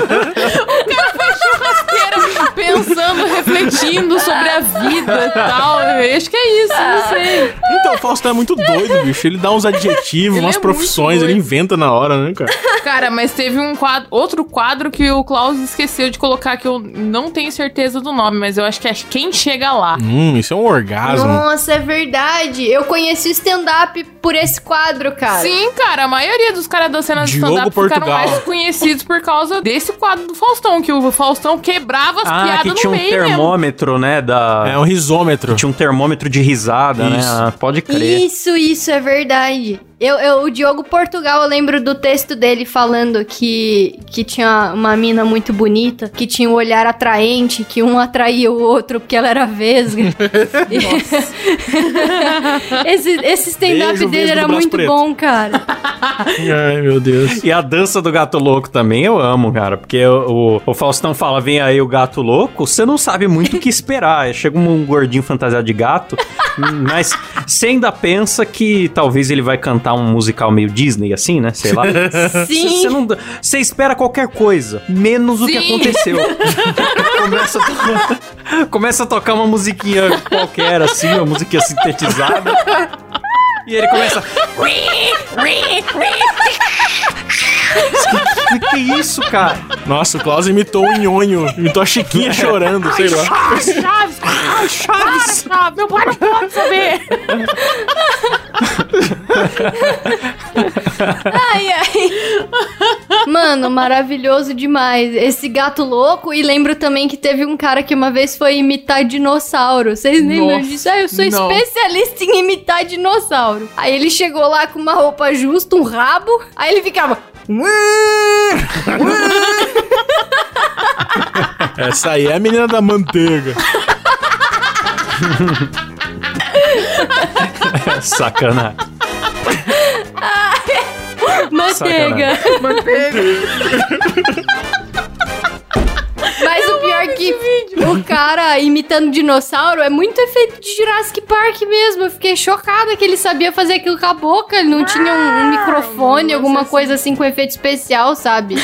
Refletindo sobre a vida e tal. Eu acho que é isso, não sei. Então, o Faustão é muito doido, bicho. Ele dá uns adjetivos, Ele umas é profissões, ele inventa na hora, né, cara? Cara, mas teve um quadro, outro quadro que o Klaus esqueceu de colocar, que eu não tenho certeza do nome, mas eu acho que é Quem Chega Lá. Hum, isso é um orgasmo. Nossa, é verdade. Eu conheci o stand-up por esse quadro, cara. Sim, cara, a maioria dos caras da cena de stand-up ficaram Portugal. mais conhecidos por causa desse quadro do Faustão, que o Faustão quebrava as Ah, piadas que no tinha um meio mesmo. termômetro, né? Da... É um risômetro. Tinha um termômetro de risada, né? Isso. Ah, pode crer. Isso, isso é verdade. Eu, eu- o Diogo Portugal, eu lembro do texto dele falando que, que tinha uma mina muito bonita, que tinha um olhar atraente, que um atraía o outro porque ela era vesga. [laughs] [laughs] esse esse stand-up dele era muito preto. bom, cara. [laughs] Ai, meu Deus. E a dança do gato louco também eu amo, cara. Porque o, o, o Faustão fala: vem aí o gato louco, você não sabe muito o que esperar. Chega um gordinho fantasiado de gato, mas você ainda pensa que talvez ele vai cantar um musical meio Disney, assim, né? Sei lá. [laughs] Sim. Você não- Você espera qualquer coisa, menos o que Sim. aconteceu. [laughs] começa, a [laughs] começa a tocar uma musiquinha qualquer, assim, uma musiquinha sintetizada. E ele começa. que, que isso, cara? Nossa, o Klaus imitou o nhonho. Imitou a Chiquinha chorando, sei lá. Chaves! Ai, Chaves! Chaves! Meu pai não pode saber! Ai, ai. Mano, maravilhoso demais. Esse gato louco. E lembro também que teve um cara que uma vez foi imitar dinossauro. Vocês lembram Nossa, disso? Ah, eu sou não. especialista em imitar dinossauro. Aí ele chegou lá com uma roupa justa, um rabo. Aí ele ficava. Essa aí é a menina da manteiga. [laughs] Sacanagem. Manteiga. [laughs] Mas o pior que o cara imitando dinossauro é muito efeito de Jurassic Park mesmo. Eu fiquei chocada que ele sabia fazer aquilo com a boca. Ele não tinha um, um microfone, alguma coisa assim com efeito especial, sabe?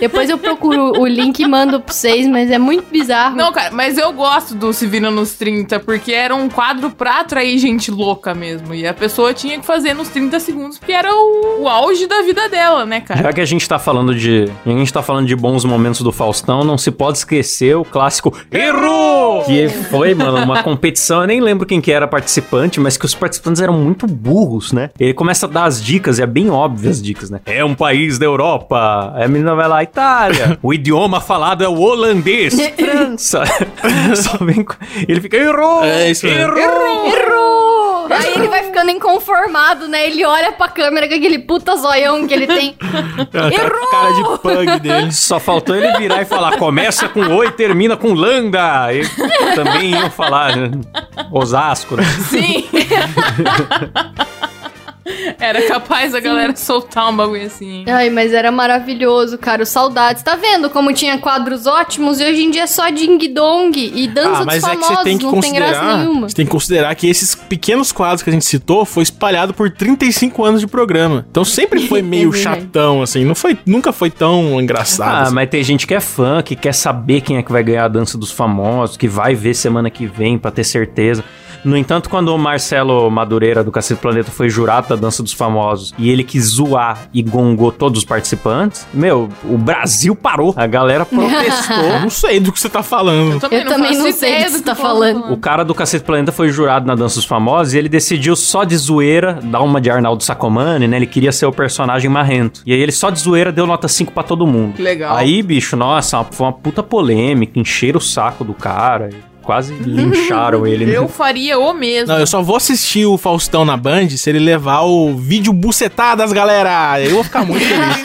Depois eu procuro o link e mando pra vocês, mas é muito bizarro. Não, cara, mas eu gosto do Se Vira nos 30, porque era um quadro pra atrair gente louca mesmo. E a pessoa tinha que fazer nos 30 segundos, porque era o, o auge da vida dela, né, cara? Já que a gente tá falando de. A gente tá falando de bons momentos do Faustão, não se pode esquecer o clássico Errou! Que foi, mano, uma competição. Eu nem lembro quem que era participante, mas que os participantes eram muito burros, né? Ele começa a dar as dicas, e é bem óbvio as dicas, né? É um país da Europa. Aí a menina vai lá, Itália. [laughs] O idioma falado é o holandês. [laughs] França. [laughs] Só vem com... Ele fica, errou! É isso mesmo. Errou! Errou! Aí ele vai ficando inconformado, né? Ele olha pra câmera com aquele puta zoião que ele tem. [laughs] Errou! Cara de pug dele. Só faltou ele virar e falar: começa com oi termina com landa. E também iam falar né? Osasco, né? Sim! [laughs] [laughs] Era capaz a galera soltar um bagulho assim. Ai, mas era maravilhoso, cara. Saudades. Tá vendo como tinha quadros ótimos e hoje em dia é só ding-dong e dança Ah, mas dos é que famosos. você tem que não tem graça considerar. nenhuma. Você tem que considerar que esses pequenos quadros que a gente citou foi espalhado por 35 anos de programa. Então sempre foi [laughs] meio É chatão, assim. Não foi, nunca foi tão engraçado. Ah, assim. mas tem gente que é fã, que quer saber quem é que vai ganhar a dança dos famosos, que vai ver semana que vem pra ter certeza. No entanto, quando o Marcelo Madureira do Cacete Planeta foi jurado da dança dos famosos e ele quis zoar e gongou todos os participantes, meu, o Brasil parou. A galera protestou. Eu não sei do que você tá falando. Eu também faço não sei ideia do que você tá o povo falando. O cara do Cacete Planeta foi jurado na Dança dos Famosos e ele decidiu só de zoeira dar uma de Arnaldo Sacomani, né? Ele queria ser o personagem marrento. E aí ele só de zoeira deu nota 5 pra todo mundo. Que legal. Aí, bicho, nossa, foi uma puta polêmica, encheram o saco do cara. Quase lincharam ele. né? Eu faria o mesmo. Não, eu só vou assistir o Faustão na Band se ele levar o vídeo bucetadas, galera. Eu vou ficar muito feliz.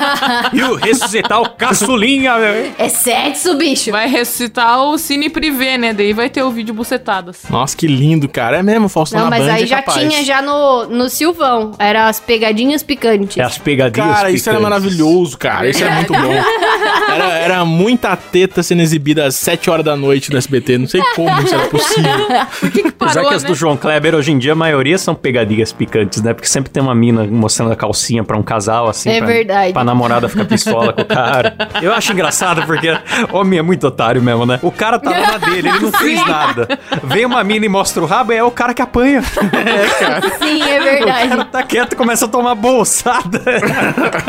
[laughs] E o ressuscitar o caçulinha, meu. É sexo, bicho. Vai ressuscitar o Cine Privé, né? Daí vai ter o vídeo bucetadas. Nossa, que lindo, cara. É mesmo, o Faustão Não, na mas Band aí é já capaz. tinha já no, no Silvão. Era as pegadinhas picantes. É as pegadinhas Cara, isso era picantes. maravilhoso, cara. Isso é muito bom. [laughs] Era, era muita teta sendo exibida às 7 horas da noite no SBT. Não sei como isso era possível. [laughs] Por que que Apesar parou, que as né? do João Kleber, hoje em dia, a maioria são pegadinhas picantes, né? Porque sempre tem uma mina mostrando a calcinha pra um casal, assim. É pra, verdade. Pra namorada ficar pistola com o cara. Eu acho engraçado, porque homem é muito otário mesmo, né? O cara tá lá na dele, ele não [laughs] fez nada. Vem uma mina e mostra o rabo, é o cara que apanha. [laughs] Sim, é O verdade. cara tá quieto e começa a tomar bolsada.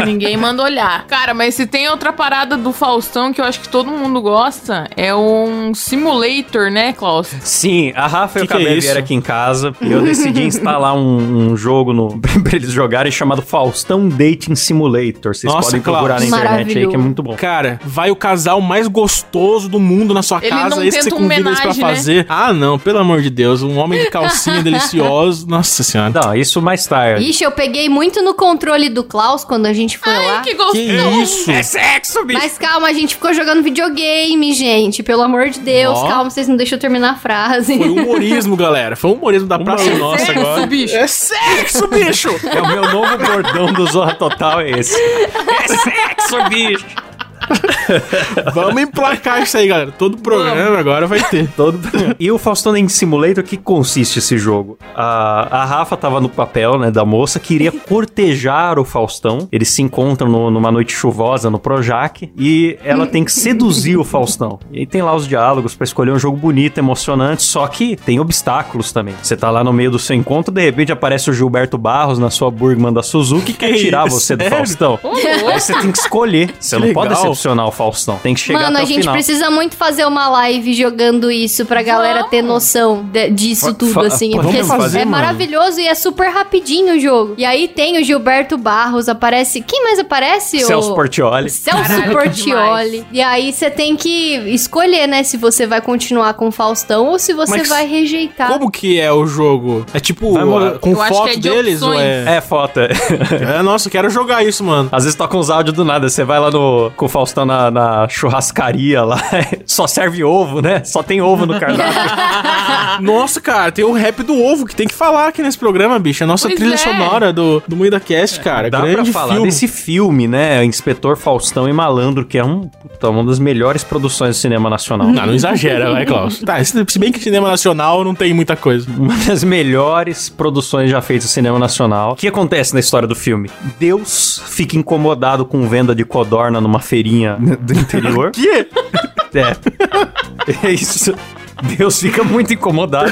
Ninguém manda olhar. Cara, mas se tem outra parada do Faustão que eu acho que todo mundo gosta é um simulator, né, Klaus? Sim, a Rafa e Que o que é Cabé isso? vieram aqui em casa e eu decidi instalar um, um jogo no, [laughs] pra eles jogarem chamado Faustão Dating Simulator. Vocês Nossa, podem procurar na Klaus. internet aí que é muito bom. Cara, vai o casal mais gostoso do mundo na sua Ele casa, não esse que você tenta um convida eles pra né? fazer. Ah, não, pelo amor de Deus, um homem de calcinha [laughs] delicioso. Nossa senhora. Não, isso mais tarde. Ixi, eu peguei muito no controle do Klaus quando a gente foi lá. Ai, que gostoso. Que isso? É sexo, bicho! Mas calma, a gente ficou jogando videogame, gente. Pelo amor de Deus, Ó. calma, vocês não deixam eu terminar a frase. Foi humorismo, galera. Foi humorismo da Praça Humorismo. Nossa Sexo, agora. bicho. É sexo, bicho! É o meu novo bordão do Zorra Total, é esse. É sexo, bicho! [laughs] Vamos emplacar isso aí, galera. Todo programa agora vai ter. [laughs] Todo... e o Faustão Dating Simulator, que consiste esse jogo? A, a Rafa tava no papel, né, da moça, queria [laughs] cortejar o Faustão. Eles se encontram no- numa noite chuvosa no Projac e ela tem que seduzir o Faustão. E aí tem lá os diálogos pra escolher um jogo bonito, emocionante, só que tem obstáculos também. Você tá lá no meio do seu encontro, de repente aparece o Gilberto Barros na sua Burgman da Suzuki que quer Que tirar você do? Faustão. Aí você tem que escolher. Você Que não pode decepcionar o Faustão. Tem que chegar Mano, até a o gente final. precisa muito fazer uma live jogando isso pra galera Vamos. ter noção de- disso Fa- tudo, assim. vamos Porque fazer, é mano. maravilhoso e é super rapidinho o jogo. E aí tem o Gilberto Barros, aparece. Quem mais aparece? Celso o... Portioli. Celso Caralho, Portioli. demais. E aí você tem que escolher, né? Se você vai continuar com o Faustão ou se você Mas vai rejeitar. Como que é o jogo? É tipo, Vai mudar. com acho foto é de deles ou é... É, foto. é. [laughs] é? Nossa, quero jogar isso, mano. Às vezes toca uns áudios do nada. Você vai lá no, com o Faustão na, na churrascaria lá. [laughs] Só serve ovo, né? Só tem ovo no cardápio. [laughs] Nossa, cara, tem o rap do ovo que tem que falar aqui nesse programa, bicho. É a nossa Pois trilha é. sonora do, do Moída Cast, cara. Dá pra Grande falar filme. desse filme, né? Inspetor Faustão e Malandro, que é um, puta, uma das melhores produções do cinema nacional. Não, não exagera, vai, Klaus. Tá, se se bem que cinema nacional não tem muita coisa. Uma das melhores produções já feitas no cinema nacional. O que acontece na história do filme? Deus fica incomodado com venda de codorna numa feirinha do interior. [laughs] Que? É. [laughs] É isso. Deus fica muito incomodado.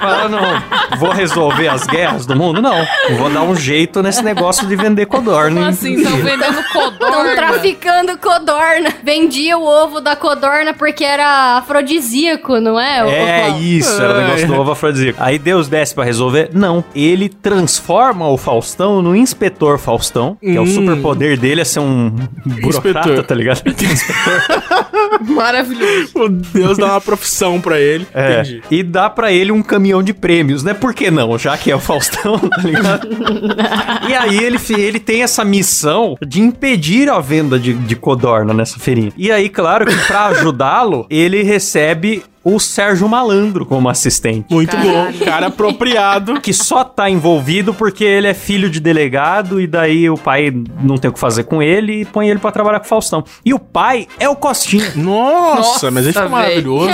Fala, não, vou resolver as guerras do mundo? Não. Vou dar um jeito nesse negócio de vender codorna. Como assim? Estão vendendo Estão codorna. traficando codorna. Vendia o ovo da codorna porque era afrodisíaco, não é? ô, É isso, era o negócio do ovo afrodisíaco. Aí Deus desce pra resolver? Não. Ele transforma o Faustão no inspetor Faustão, que é o Hum. superpoder dele é ser um burocrata, Inspetor. tá ligado? [laughs] [laughs] Maravilhoso. O Deus dá uma profissão pra ele. É, Entendi. e dá pra ele um caminhão de prêmios, né? Por que não? Já que é o Faustão, [laughs] tá ligado? e aí ele, ele tem essa missão de impedir a venda de, de codorna nessa feirinha. E aí, claro que pra ajudá-lo, ele recebe o Sérgio Malandro como assistente. Muito Caralho. bom. Cara apropriado. Que só tá envolvido porque ele é filho de delegado e daí o pai não tem o que fazer com ele e põe ele pra trabalhar com o Faustão. E o pai é o Costinha. Nossa, Nossa, mas ele ficou maravilhoso.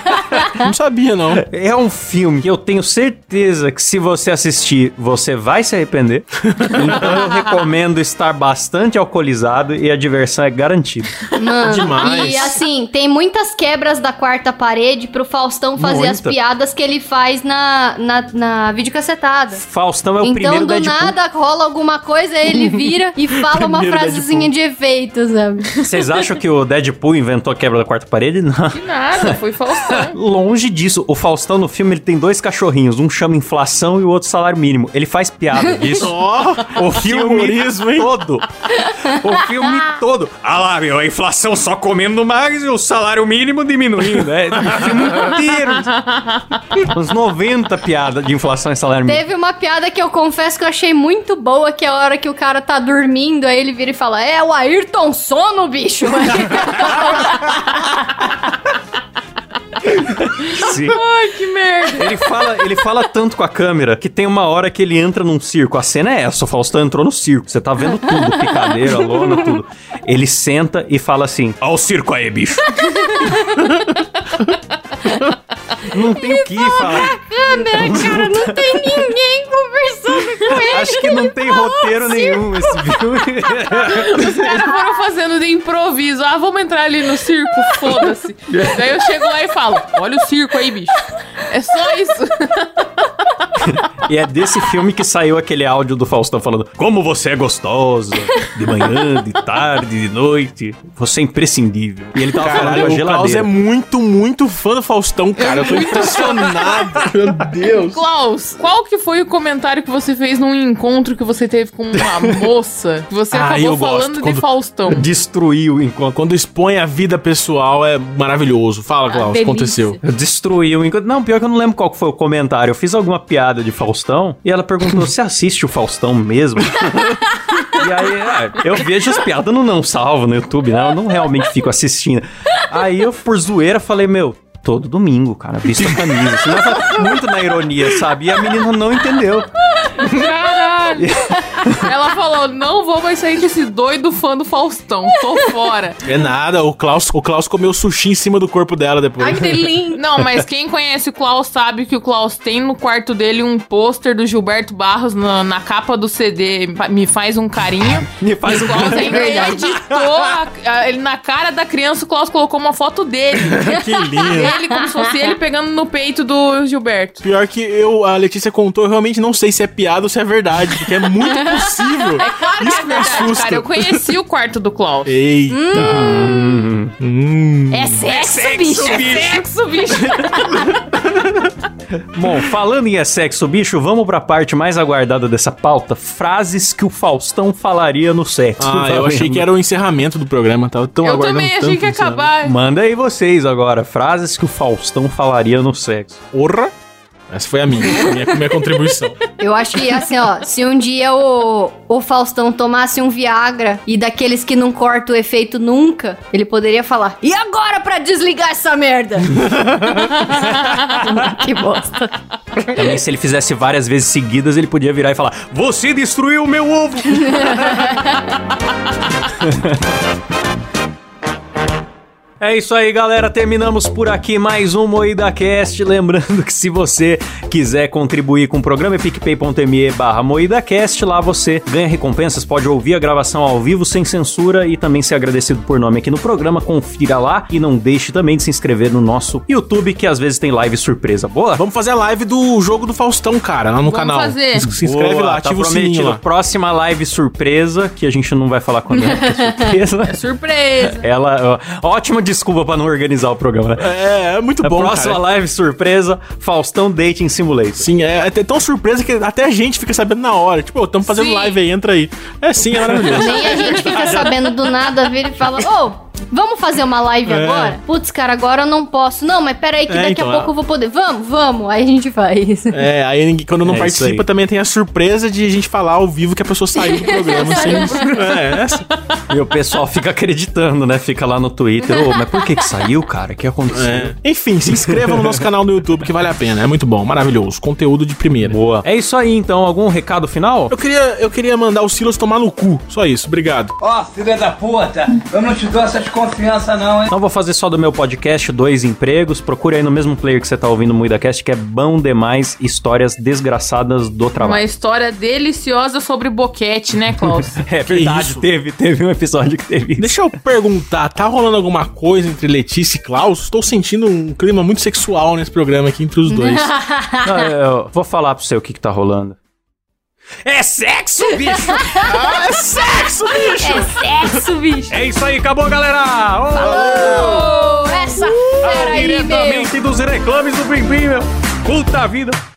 [laughs] não sabia, não. É um filme que eu tenho certeza que se você assistir, você vai se arrepender. Então eu recomendo estar bastante alcoolizado e a diversão é garantida. Mano, Demais. E assim, tem muitas quebras da quarta parede pro Faustão fazer as Muita. piadas que ele faz na, na, na videocassetada. Faustão é o então, primeiro do Deadpool. nada, rola alguma coisa, ele vira e [laughs] fala uma frasezinha de efeito, sabe? Vocês acham que o Deadpool inventou a quebra da quarta parede? Não. Que nada, foi Faustão. [laughs] Longe disso. O Faustão no filme ele tem dois cachorrinhos. Um chama inflação e o outro salário mínimo. Ele faz piada disso. [laughs] Ó, O filme todo. O filme todo. Ah lá, meu, a inflação só comendo mais e o salário mínimo diminuindo. É, o filme inteiro. Uns 90 piadas de inflação e salário mínimo. Teve uma piada que eu confesso que eu achei muito boa, que é a hora que o cara tá dormindo, aí ele vira e fala: É o Ayrton Sono, bicho! [laughs] [laughs] Sim. Ai, que merda. Ele fala, ele fala tanto com a câmera que tem uma hora que ele entra num circo. A cena é essa, o Faustão entrou no circo. Você tá vendo tudo, picadeira, lona, tudo. Ele senta e fala assim: Ó o circo aí, bicho. [laughs] Não tem o que falar. Câmera, [laughs] cara, não tem ninguém conversando com ele. Acho que não tem roteiro nenhum esse filme. Os caras foram fazendo de improviso. Ah, vamos entrar ali no circo, foda-se. Daí eu chego lá e falo: Olha o circo aí, bicho. É só isso. [laughs] E é desse filme que saiu aquele áudio do Faustão falando: Como você é gostosa, de manhã, de tarde, de noite. Você é imprescindível. E ele tava falando a o Klaus é geladeira. muito, muito fã do Faustão, cara. Eu tô impressionado. Meu Deus. Klaus, qual que foi o comentário que você fez num encontro que você teve com uma moça que você Ah, acabou falando de Quando- Faustão? Destruiu enquanto. Quando expõe a vida pessoal é maravilhoso. Fala, Ah, Klaus, o que aconteceu? Eu destruí o encontro. Não, pior que eu não lembro qual que foi o comentário. Eu fiz alguma piada de Faustão e ela perguntou: Você assiste o Faustão mesmo? [laughs] e aí, ah, eu vejo as piadas no Não Salvo no YouTube, né? Eu não realmente fico assistindo. Aí eu, por zoeira, falei: Meu. Todo domingo, cara, visto a camisa. Assim, muito na ironia, sabe? E a menina não entendeu. Caralho! [laughs] [laughs] Ela falou: não vou mais sair com esse doido fã do Faustão. Tô fora. É nada, o Klaus, o Klaus comeu sushi em cima do corpo dela depois. Ai, que [laughs] delícia. Não, mas quem conhece o Klaus sabe que o Klaus tem no quarto dele um pôster do Gilberto Barros na, na capa do CD Me Faz um Carinho. [laughs] Me faz um carinho. ainda editou a- a- ele na cara da criança, o Klaus colocou uma foto dele. que lindo. Ele, como se fosse ele pegando no peito do Gilberto. Pior que eu, a Letícia contou, eu realmente não sei se é piada ou se é verdade, porque é muito possível. Claro que Isso é me verdade, assusta. cara. Eu conheci o quarto do Klaus. Eita. Hum. É sexo, bicho. Sexo, bicho. [laughs] Bom, falando em é sexo, bicho, vamos pra parte mais aguardada dessa pauta: frases que o Faustão falaria no sexo. Ah, eu achei que era o encerramento do programa, tava tão Eu aguardando também achei que ia acabar. Manda aí vocês agora, frases que o Faustão falaria no sexo. Porra! Essa foi a minha, minha, minha contribuição. Eu acho que, assim, ó, se um dia o, o Faustão tomasse um Viagra e daqueles que não corta o efeito nunca, ele poderia falar: E agora pra desligar essa merda? [laughs] que bosta. Também, se ele fizesse várias vezes seguidas, ele podia virar e falar: Você destruiu o meu ovo! [laughs] É isso aí, galera. Terminamos por aqui mais um Moída Cast. Lembrando que se você quiser contribuir com o programa, é picpay.me barra MoídaCast. Lá você ganha recompensas, pode ouvir a gravação ao vivo sem censura e também ser agradecido por nome aqui no programa. Confira lá e não deixe também de se inscrever no nosso YouTube, que às vezes tem live surpresa. Boa? Vamos fazer a live do jogo do Faustão, cara, lá no Vamos canal. fazer. Se inscreve Boa, lá, tá ativa o sininho prometido. lá. Próxima live surpresa, que a gente não vai falar quando [laughs] é, que é surpresa. Surpresa. Ela, ó, ótima desculpa pra não organizar o programa, né? É, é muito A bom, próxima cara. live surpresa, Faustão Dating Simulator. Sim, é, é tão surpresa que até a gente fica sabendo na hora. Tipo, estamos fazendo Sim. live aí, entra aí. É sim, é maravilhoso. Nem a gente fica sabendo do nada, vira e fala: Ô. Vamos fazer uma live É. agora? Putz, cara, agora eu não posso. Não, mas peraí que É, daqui então, a pouco eu vou poder. Vamos, vamos. Aí a gente faz. É, aí ninguém- quando não É participa também tem a surpresa de a gente falar ao vivo que a pessoa saiu do programa. assim. É, é assim. E o pessoal fica acreditando, né? Fica lá no Twitter. Ô, mas por que que saiu, cara? O que aconteceu? É. Enfim, se inscreva no nosso canal no YouTube que vale a pena. É muito bom, maravilhoso. Conteúdo de primeira. Boa. É isso aí, então. Algum recado final? Eu queria, eu queria mandar o Silas tomar no cu. Só isso, obrigado. Ó, filha da puta, eu não te dou essa desconfiança não, hein? Não vou fazer só do meu podcast, Dois Empregos. Procure aí no mesmo player que você tá ouvindo o MuidaCast, que é bom demais. Histórias desgraçadas do Uma trabalho. história deliciosa sobre boquete, né, Klaus? [laughs] É verdade, isso? teve, teve um episódio que teve isso. Deixa eu perguntar, tá rolando alguma coisa entre Letícia e Klaus? Estou sentindo um clima muito sexual nesse programa aqui entre os dois. [laughs] Não, eu vou falar pro você o que que tá rolando. É sexo, bicho! [laughs] ah, é sexo, bicho! É sexo, bicho. É isso aí, acabou, galera! Ô, Ô, essa fera aí, meu. diretamente dos reclames do Bim Bim, meu! Puta vida!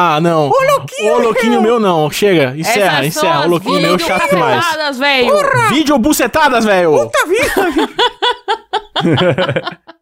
Ah, não. Ô, louquinho, Ô, louquinho meu não. Chega, encerra, Essas encerra. O as louquinho meu é chato demais. videocacetadas, velho. Vídeo bucetadas, velho. Puta vida! [laughs]